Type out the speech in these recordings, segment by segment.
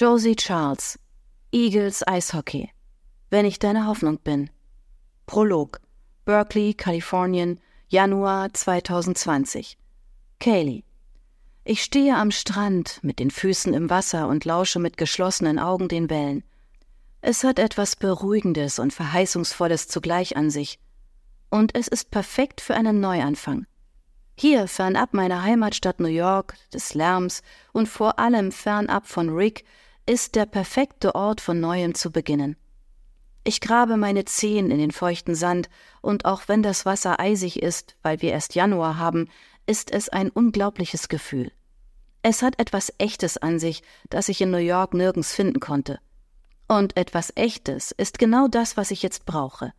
Josie Charles, Eagles Eishockey. Wenn ich deine Hoffnung bin. Prolog. Berkeley, Kalifornien, Januar 2020. Kaylee. Ich stehe am Strand mit den Füßen im Wasser und lausche mit geschlossenen Augen den Wellen. Es hat etwas Beruhigendes und Verheißungsvolles zugleich an sich. Und es ist perfekt für einen Neuanfang. Hier, fernab meiner Heimatstadt New York, des Lärms und vor allem fernab von Rick, ist der perfekte Ort von neuem zu beginnen. Ich grabe meine Zehen in den feuchten Sand, und auch wenn das Wasser eisig ist, weil wir erst Januar haben, ist es ein unglaubliches Gefühl. Es hat etwas Echtes an sich, das ich in New York nirgends finden konnte. Und etwas Echtes ist genau das, was ich jetzt brauche.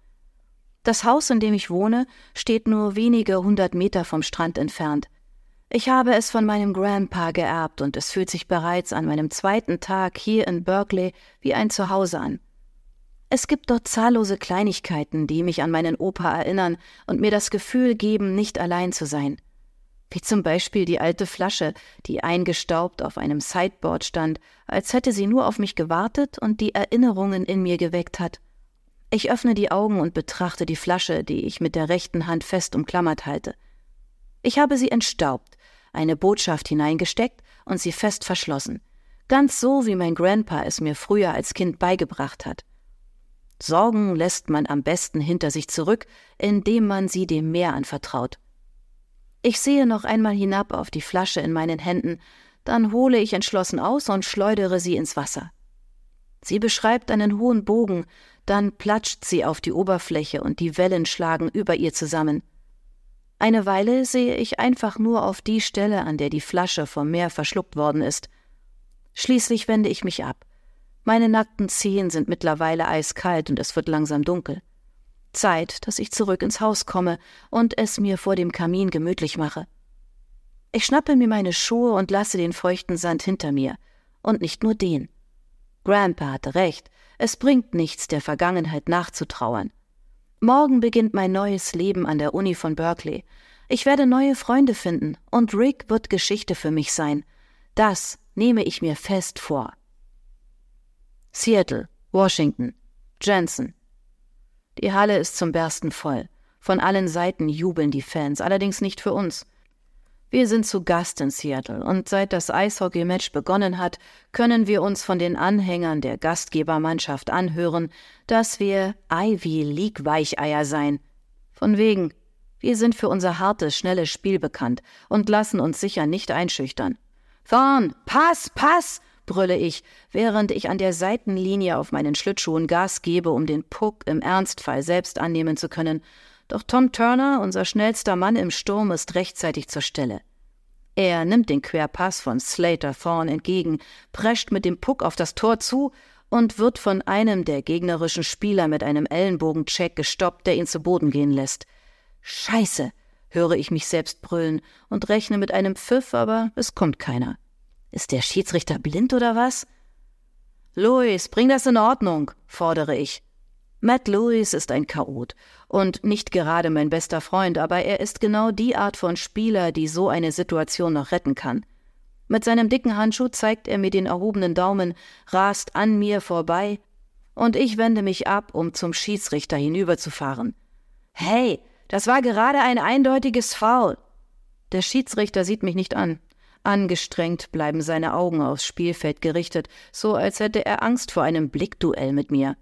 Das Haus, in dem ich wohne, steht nur wenige hundert Meter vom Strand entfernt. Ich habe es von meinem Grandpa geerbt und es fühlt sich bereits an meinem zweiten Tag hier in Berkeley wie ein Zuhause an. Es gibt dort zahllose Kleinigkeiten, die mich an meinen Opa erinnern und mir das Gefühl geben, nicht allein zu sein wie zum Beispiel die alte Flasche, die eingestaubt auf einem Sideboard stand, als hätte sie nur auf mich gewartet und die Erinnerungen in mir geweckt hat. Ich öffne die Augen und betrachte die Flasche, die ich mit der rechten Hand fest umklammert halte. Ich habe sie entstaubt, eine Botschaft hineingesteckt und sie fest verschlossen, ganz so wie mein Grandpa es mir früher als Kind beigebracht hat. Sorgen lässt man am besten hinter sich zurück, indem man sie dem Meer anvertraut. Ich sehe noch einmal hinab auf die Flasche in meinen Händen, dann hole ich entschlossen aus und schleudere sie ins Wasser. Sie beschreibt einen hohen Bogen, dann platscht sie auf die Oberfläche und die Wellen schlagen über ihr zusammen. Eine Weile sehe ich einfach nur auf die Stelle, an der die Flasche vom Meer verschluckt worden ist. Schließlich wende ich mich ab. Meine nackten Zehen sind mittlerweile eiskalt und es wird langsam dunkel. Zeit, dass ich zurück ins Haus komme und es mir vor dem Kamin gemütlich mache. Ich schnappe mir meine Schuhe und lasse den feuchten Sand hinter mir. Und nicht nur den. Grandpa hatte recht, es bringt nichts, der Vergangenheit nachzutrauern. Morgen beginnt mein neues Leben an der Uni von Berkeley. Ich werde neue Freunde finden und Rick wird Geschichte für mich sein. Das nehme ich mir fest vor. Seattle, Washington, Jensen, die Halle ist zum Bersten voll. Von allen Seiten jubeln die Fans, allerdings nicht für uns. Wir sind zu Gast in Seattle und seit das Eishockey-Match begonnen hat, können wir uns von den Anhängern der Gastgebermannschaft anhören, dass wir Ivy League Weicheier seien. Von wegen. Wir sind für unser hartes, schnelles Spiel bekannt und lassen uns sicher nicht einschüchtern. Thorn, Pass, Pass! brülle ich, während ich an der Seitenlinie auf meinen Schlittschuhen Gas gebe, um den Puck im Ernstfall selbst annehmen zu können. Doch Tom Turner, unser schnellster Mann im Sturm, ist rechtzeitig zur Stelle. Er nimmt den Querpass von Slater Thorn entgegen, prescht mit dem Puck auf das Tor zu und wird von einem der gegnerischen Spieler mit einem Ellenbogencheck gestoppt, der ihn zu Boden gehen lässt. Scheiße, höre ich mich selbst brüllen und rechne mit einem Pfiff, aber es kommt keiner. Ist der Schiedsrichter blind oder was? Louis, bring das in Ordnung, fordere ich. Matt Lewis ist ein Chaot und nicht gerade mein bester Freund, aber er ist genau die Art von Spieler, die so eine Situation noch retten kann. Mit seinem dicken Handschuh zeigt er mir den erhobenen Daumen, rast an mir vorbei, und ich wende mich ab, um zum Schiedsrichter hinüberzufahren. Hey, das war gerade ein eindeutiges Foul. Der Schiedsrichter sieht mich nicht an. Angestrengt bleiben seine Augen aufs Spielfeld gerichtet, so als hätte er Angst vor einem Blickduell mit mir.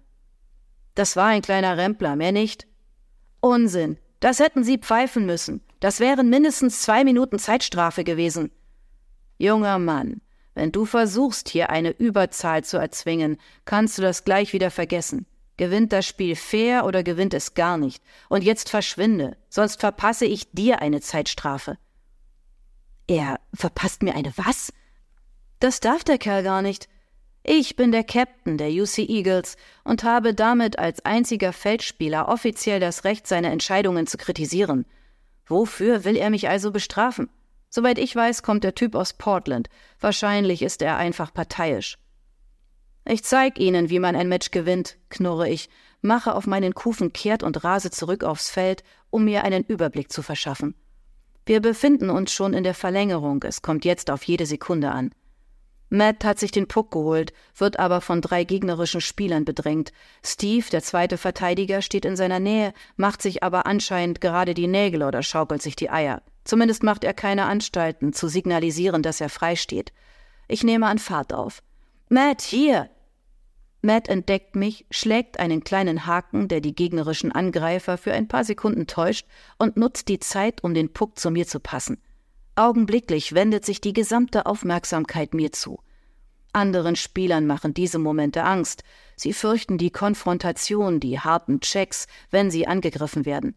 Das war ein kleiner Rempler, mehr nicht. Unsinn. Das hätten Sie pfeifen müssen. Das wären mindestens zwei Minuten Zeitstrafe gewesen. Junger Mann, wenn du versuchst, hier eine Überzahl zu erzwingen, kannst du das gleich wieder vergessen. Gewinnt das Spiel fair oder gewinnt es gar nicht. Und jetzt verschwinde, sonst verpasse ich dir eine Zeitstrafe. Er verpasst mir eine was? Das darf der Kerl gar nicht. Ich bin der Captain der UC Eagles und habe damit als einziger Feldspieler offiziell das Recht, seine Entscheidungen zu kritisieren. Wofür will er mich also bestrafen? Soweit ich weiß, kommt der Typ aus Portland. Wahrscheinlich ist er einfach parteiisch. Ich zeig Ihnen, wie man ein Match gewinnt, knurre ich, mache auf meinen Kufen kehrt und rase zurück aufs Feld, um mir einen Überblick zu verschaffen. Wir befinden uns schon in der Verlängerung, es kommt jetzt auf jede Sekunde an. Matt hat sich den Puck geholt, wird aber von drei gegnerischen Spielern bedrängt. Steve, der zweite Verteidiger, steht in seiner Nähe, macht sich aber anscheinend gerade die Nägel oder schaukelt sich die Eier. Zumindest macht er keine Anstalten, zu signalisieren, dass er frei steht. Ich nehme an Fahrt auf. Matt, hier! Matt entdeckt mich, schlägt einen kleinen Haken, der die gegnerischen Angreifer für ein paar Sekunden täuscht, und nutzt die Zeit, um den Puck zu mir zu passen. Augenblicklich wendet sich die gesamte Aufmerksamkeit mir zu. Anderen Spielern machen diese Momente Angst. Sie fürchten die Konfrontation, die harten Checks, wenn sie angegriffen werden.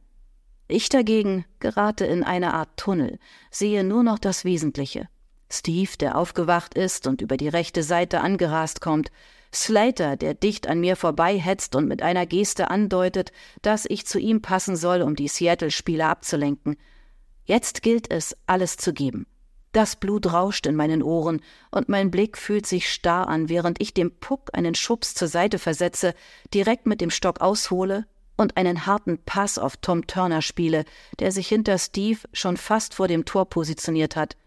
Ich dagegen gerate in eine Art Tunnel, sehe nur noch das Wesentliche. Steve, der aufgewacht ist und über die rechte Seite angerast kommt, Slater, der dicht an mir vorbeihetzt und mit einer Geste andeutet, dass ich zu ihm passen soll, um die Seattle-Spieler abzulenken. Jetzt gilt es, alles zu geben. Das Blut rauscht in meinen Ohren und mein Blick fühlt sich starr an, während ich dem Puck einen Schubs zur Seite versetze, direkt mit dem Stock aushole und einen harten Pass auf Tom Turner spiele, der sich hinter Steve schon fast vor dem Tor positioniert hat.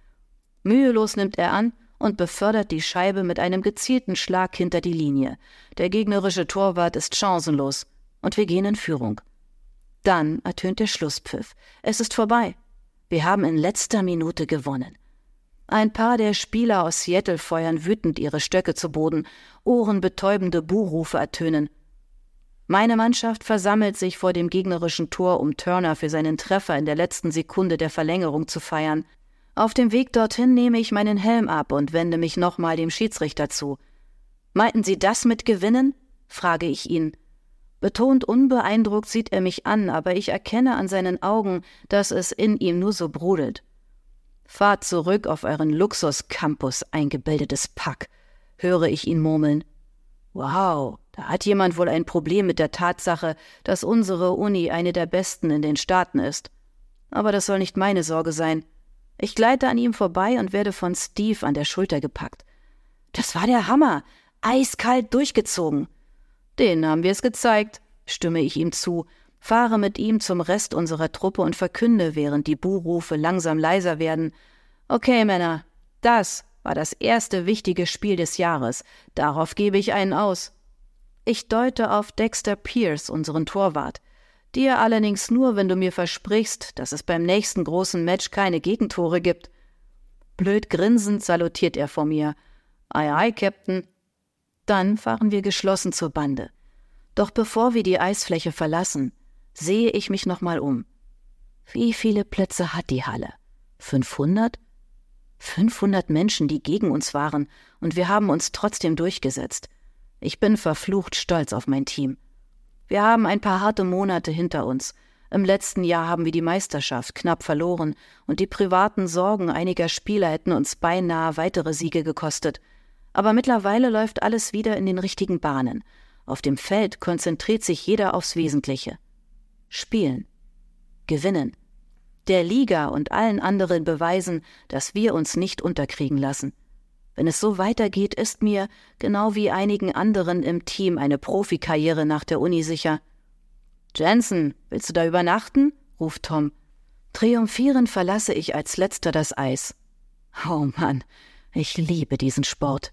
Mühelos nimmt er an und befördert die Scheibe mit einem gezielten Schlag hinter die Linie. Der gegnerische Torwart ist chancenlos und wir gehen in Führung. Dann ertönt der Schlusspfiff. Es ist vorbei. Wir haben in letzter Minute gewonnen. Ein paar der Spieler aus Seattle feuern wütend ihre Stöcke zu Boden, ohrenbetäubende Buhrufe ertönen. Meine Mannschaft versammelt sich vor dem gegnerischen Tor, um Turner für seinen Treffer in der letzten Sekunde der Verlängerung zu feiern. Auf dem Weg dorthin nehme ich meinen Helm ab und wende mich nochmal dem Schiedsrichter zu. Meinten Sie das mit Gewinnen? frage ich ihn. Betont unbeeindruckt sieht er mich an, aber ich erkenne an seinen Augen, dass es in ihm nur so brodelt. Fahrt zurück auf euren Luxuscampus, eingebildetes Pack, höre ich ihn murmeln. Wow, da hat jemand wohl ein Problem mit der Tatsache, dass unsere Uni eine der besten in den Staaten ist. Aber das soll nicht meine Sorge sein. Ich gleite an ihm vorbei und werde von Steve an der Schulter gepackt. Das war der Hammer. Eiskalt durchgezogen. Den haben wir es gezeigt, stimme ich ihm zu, fahre mit ihm zum Rest unserer Truppe und verkünde, während die Buhrufe langsam leiser werden. Okay, Männer, das war das erste wichtige Spiel des Jahres. Darauf gebe ich einen aus. Ich deute auf Dexter Pierce, unseren Torwart. Dir allerdings nur, wenn du mir versprichst, dass es beim nächsten großen Match keine Gegentore gibt. Blöd grinsend salutiert er vor mir. Ei, ei, Captain. Dann fahren wir geschlossen zur Bande. Doch bevor wir die Eisfläche verlassen, sehe ich mich nochmal um. Wie viele Plätze hat die Halle? 500? 500 Menschen, die gegen uns waren, und wir haben uns trotzdem durchgesetzt. Ich bin verflucht stolz auf mein Team. Wir haben ein paar harte Monate hinter uns. Im letzten Jahr haben wir die Meisterschaft knapp verloren und die privaten Sorgen einiger Spieler hätten uns beinahe weitere Siege gekostet. Aber mittlerweile läuft alles wieder in den richtigen Bahnen. Auf dem Feld konzentriert sich jeder aufs Wesentliche. Spielen. Gewinnen. Der Liga und allen anderen beweisen, dass wir uns nicht unterkriegen lassen. Wenn es so weitergeht, ist mir, genau wie einigen anderen im Team, eine Profikarriere nach der Uni sicher. Jensen, willst du da übernachten? ruft Tom. Triumphierend verlasse ich als letzter das Eis. Oh Mann, ich liebe diesen Sport.